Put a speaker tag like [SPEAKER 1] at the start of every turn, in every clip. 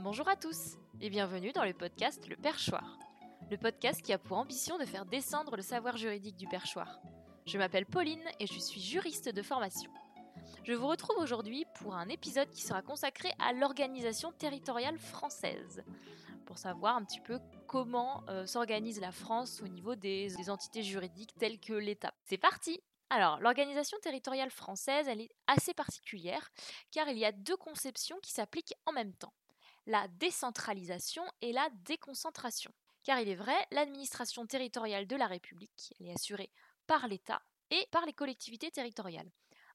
[SPEAKER 1] Bonjour à tous et bienvenue dans le podcast Le Perchoir. Le podcast qui a pour ambition de faire descendre le savoir juridique du perchoir. Je m'appelle Pauline et je suis juriste de formation. Je vous retrouve aujourd'hui pour un épisode qui sera consacré à l'organisation territoriale française, pour savoir un petit peu comment euh, s'organise la France au niveau des, des entités juridiques telles que l'État. C'est parti alors, l'organisation territoriale française, elle est assez particulière, car il y a deux conceptions qui s'appliquent en même temps la décentralisation et la déconcentration. Car il est vrai, l'administration territoriale de la République est assurée par l'État et par les collectivités territoriales.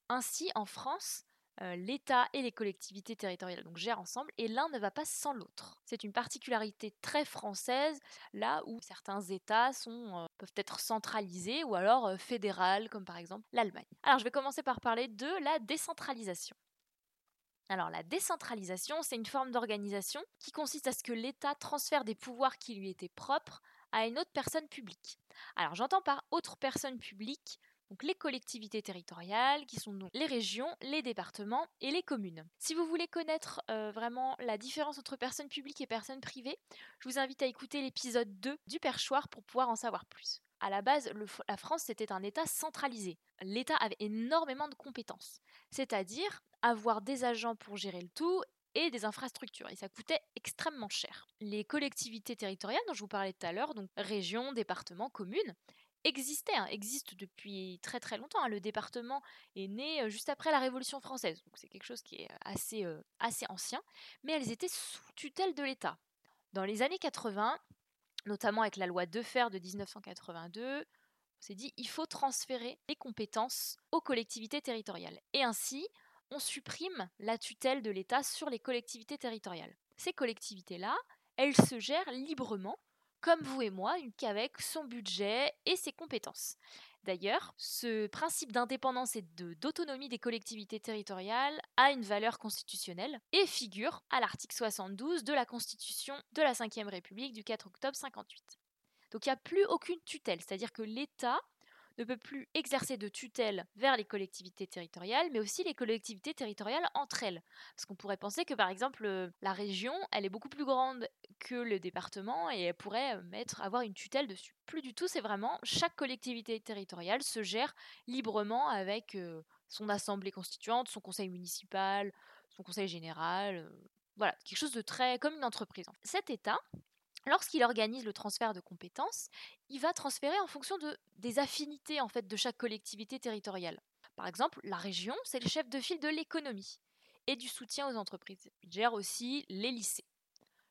[SPEAKER 1] Ainsi, en France, euh, l'État et les collectivités territoriales gèrent ensemble et l'un ne va pas sans l'autre. C'est une particularité très française, là où certains États euh, peuvent être centralisés ou alors euh, fédérales, comme par exemple l'Allemagne. Alors je vais commencer par parler de la décentralisation. Alors la décentralisation, c'est une forme d'organisation qui consiste à ce que l'État transfère des pouvoirs qui lui étaient propres à une autre personne publique. Alors j'entends par autre personne publique donc les collectivités territoriales, qui sont donc les régions, les départements et les communes. Si vous voulez connaître euh, vraiment la différence entre personnes publiques et personnes privées, je vous invite à écouter l'épisode 2 du perchoir pour pouvoir en savoir plus. À la base, la France, c'était un État centralisé. L'État avait énormément de compétences, c'est-à-dire avoir des agents pour gérer le tout et des infrastructures, et ça coûtait extrêmement cher. Les collectivités territoriales dont je vous parlais tout à l'heure, donc régions, départements, communes, existaient, hein, existent depuis très très longtemps. Hein. Le département est né euh, juste après la Révolution française, donc c'est quelque chose qui est assez, euh, assez ancien, mais elles étaient sous tutelle de l'État. Dans les années 80, notamment avec la loi Defer de 1982, on s'est dit il faut transférer les compétences aux collectivités territoriales. Et ainsi, on supprime la tutelle de l'État sur les collectivités territoriales. Ces collectivités-là, elles se gèrent librement, comme vous et moi, qu'avec son budget et ses compétences. D'ailleurs, ce principe d'indépendance et d'autonomie des collectivités territoriales a une valeur constitutionnelle et figure à l'article 72 de la Constitution de la Ve République du 4 octobre 58. Donc il n'y a plus aucune tutelle, c'est-à-dire que l'État ne peut plus exercer de tutelle vers les collectivités territoriales, mais aussi les collectivités territoriales entre elles. Parce qu'on pourrait penser que par exemple euh, la région, elle est beaucoup plus grande que le département et elle pourrait euh, avoir une tutelle dessus. Plus du tout, c'est vraiment chaque collectivité territoriale se gère librement avec euh, son assemblée constituante, son conseil municipal, son conseil général. voilà, quelque chose de très comme une entreprise. Cet État, Lorsqu'il organise le transfert de compétences, il va transférer en fonction de, des affinités en fait de chaque collectivité territoriale. Par exemple, la région, c'est le chef de file de l'économie et du soutien aux entreprises. Il gère aussi les lycées.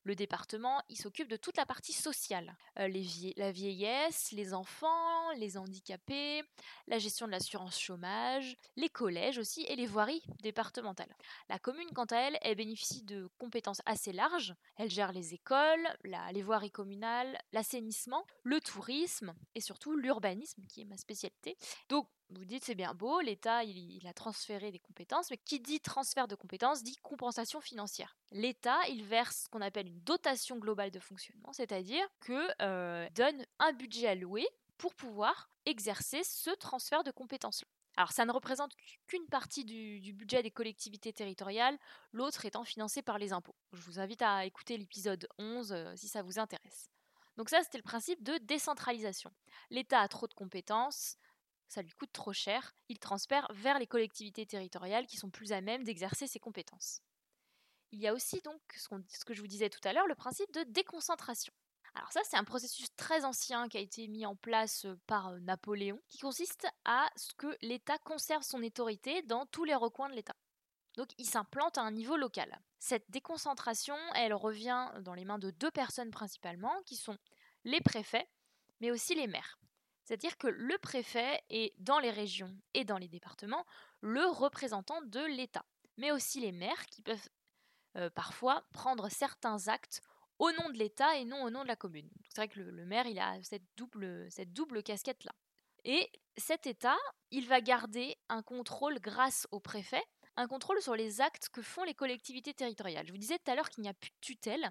[SPEAKER 1] Le département, il s'occupe de toute la partie sociale, euh, la vieillesse, les enfants, les handicapés, la gestion de l'assurance chômage, les collèges aussi et les voiries départementales. La commune, quant à elle, elle bénéficie de compétences assez larges. Elle gère les écoles, les voiries communales, l'assainissement, le tourisme et surtout l'urbanisme, qui est ma spécialité. Vous dites c'est bien beau, l'État il, a transféré des compétences, mais qui dit transfert de compétences dit compensation financière. L'État il verse ce qu'on appelle une dotation globale de fonctionnement, c'est-à-dire que euh, donne un budget alloué pour pouvoir exercer ce transfert de compétences. Alors ça ne représente qu'une partie du, budget des collectivités territoriales, l'autre étant financé par les impôts. Je vous invite à écouter l'épisode 11 euh, si ça vous intéresse. Donc ça, c'était le principe de décentralisation. L'État a trop de compétences, ça lui coûte trop cher, il transfère vers les collectivités territoriales qui sont plus à même d'exercer ses compétences. Il y a aussi donc ce, que je vous disais tout à l'heure, le principe de déconcentration. Alors ça, c'est un processus très ancien qui a été mis en place euh, par euh, Napoléon, qui consiste à ce que l'État conserve son autorité dans tous les recoins de l'État. Donc il s'implante à un niveau local. Cette déconcentration, elle revient dans les mains de deux personnes principalement, qui sont les préfets, mais aussi les maires. C'est-à-dire que le préfet est dans les régions et dans les départements le représentant de l'État, mais aussi les maires qui peuvent euh, parfois prendre certains actes au nom de l'État et non au nom de la commune. C'est vrai que le, maire, il a cette double, cette double casquette-là. Et cet État, il va garder un contrôle grâce au préfet, un contrôle sur les actes que font les collectivités territoriales. Je vous disais tout à l'heure qu'il n'y a plus de tutelle,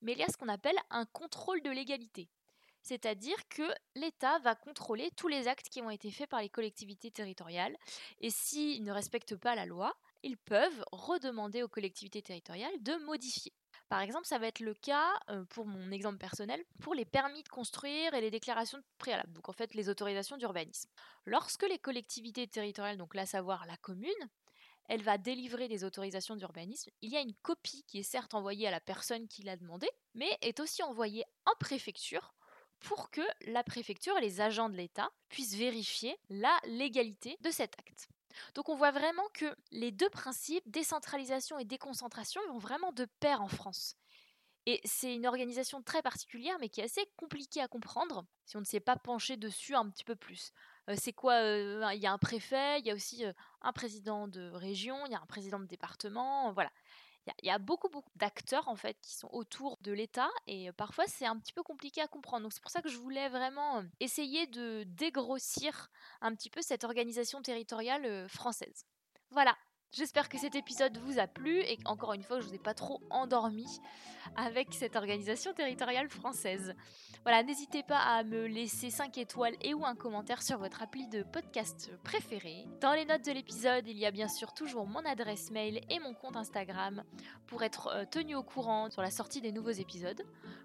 [SPEAKER 1] mais il y a ce qu'on appelle un contrôle de légalité c'est-à-dire que l'État va contrôler tous les actes qui ont été faits par les collectivités territoriales, et s'ils ne respectent pas la loi, ils peuvent redemander aux collectivités territoriales de modifier. Par exemple, ça va être le cas, euh, pour mon exemple personnel, pour les permis de construire et les déclarations préalables, donc en fait les autorisations d'urbanisme. Lorsque les collectivités territoriales, donc là savoir la commune, elle va délivrer des autorisations d'urbanisme, il y a une copie qui est certes envoyée à la personne qui l'a demandé, mais est aussi envoyée en préfecture pour que la préfecture et les agents de l'État puissent vérifier la légalité de cet acte. Donc on voit vraiment que les deux principes, décentralisation et déconcentration, vont vraiment de pair en France. Et c'est une organisation très particulière, mais qui est assez compliquée à comprendre si on ne s'est pas penché dessus un petit peu plus. Euh, c'est quoi euh, Il y a un préfet, il y a aussi euh, un président de région, il y a un président de département, voilà. Il y, a beaucoup, beaucoup d'acteurs en fait qui sont autour de l'État et parfois c'est un petit peu compliqué à comprendre. Donc c'est pour ça que je voulais vraiment essayer de dégrossir un petit peu cette organisation territoriale française. Voilà, J'espère que cet épisode vous a plu et encore une fois, je vous ai pas trop endormi avec cette organisation territoriale française. Voilà, n'hésitez pas à me laisser 5 étoiles et ou un commentaire sur votre appli de podcast préféré. Dans les notes de l'épisode, il y a bien sûr toujours mon adresse mail et mon compte Instagram pour être euh, tenu au courant sur la sortie des nouveaux épisodes.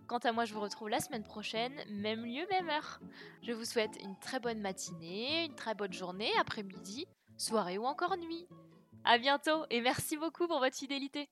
[SPEAKER 1] Quant à moi, je vous retrouve la semaine prochaine, même lieu, même heure. Je vous souhaite une très bonne matinée, une très bonne journée, après-midi, soirée ou encore nuit. À bientôt et merci beaucoup pour votre fidélité.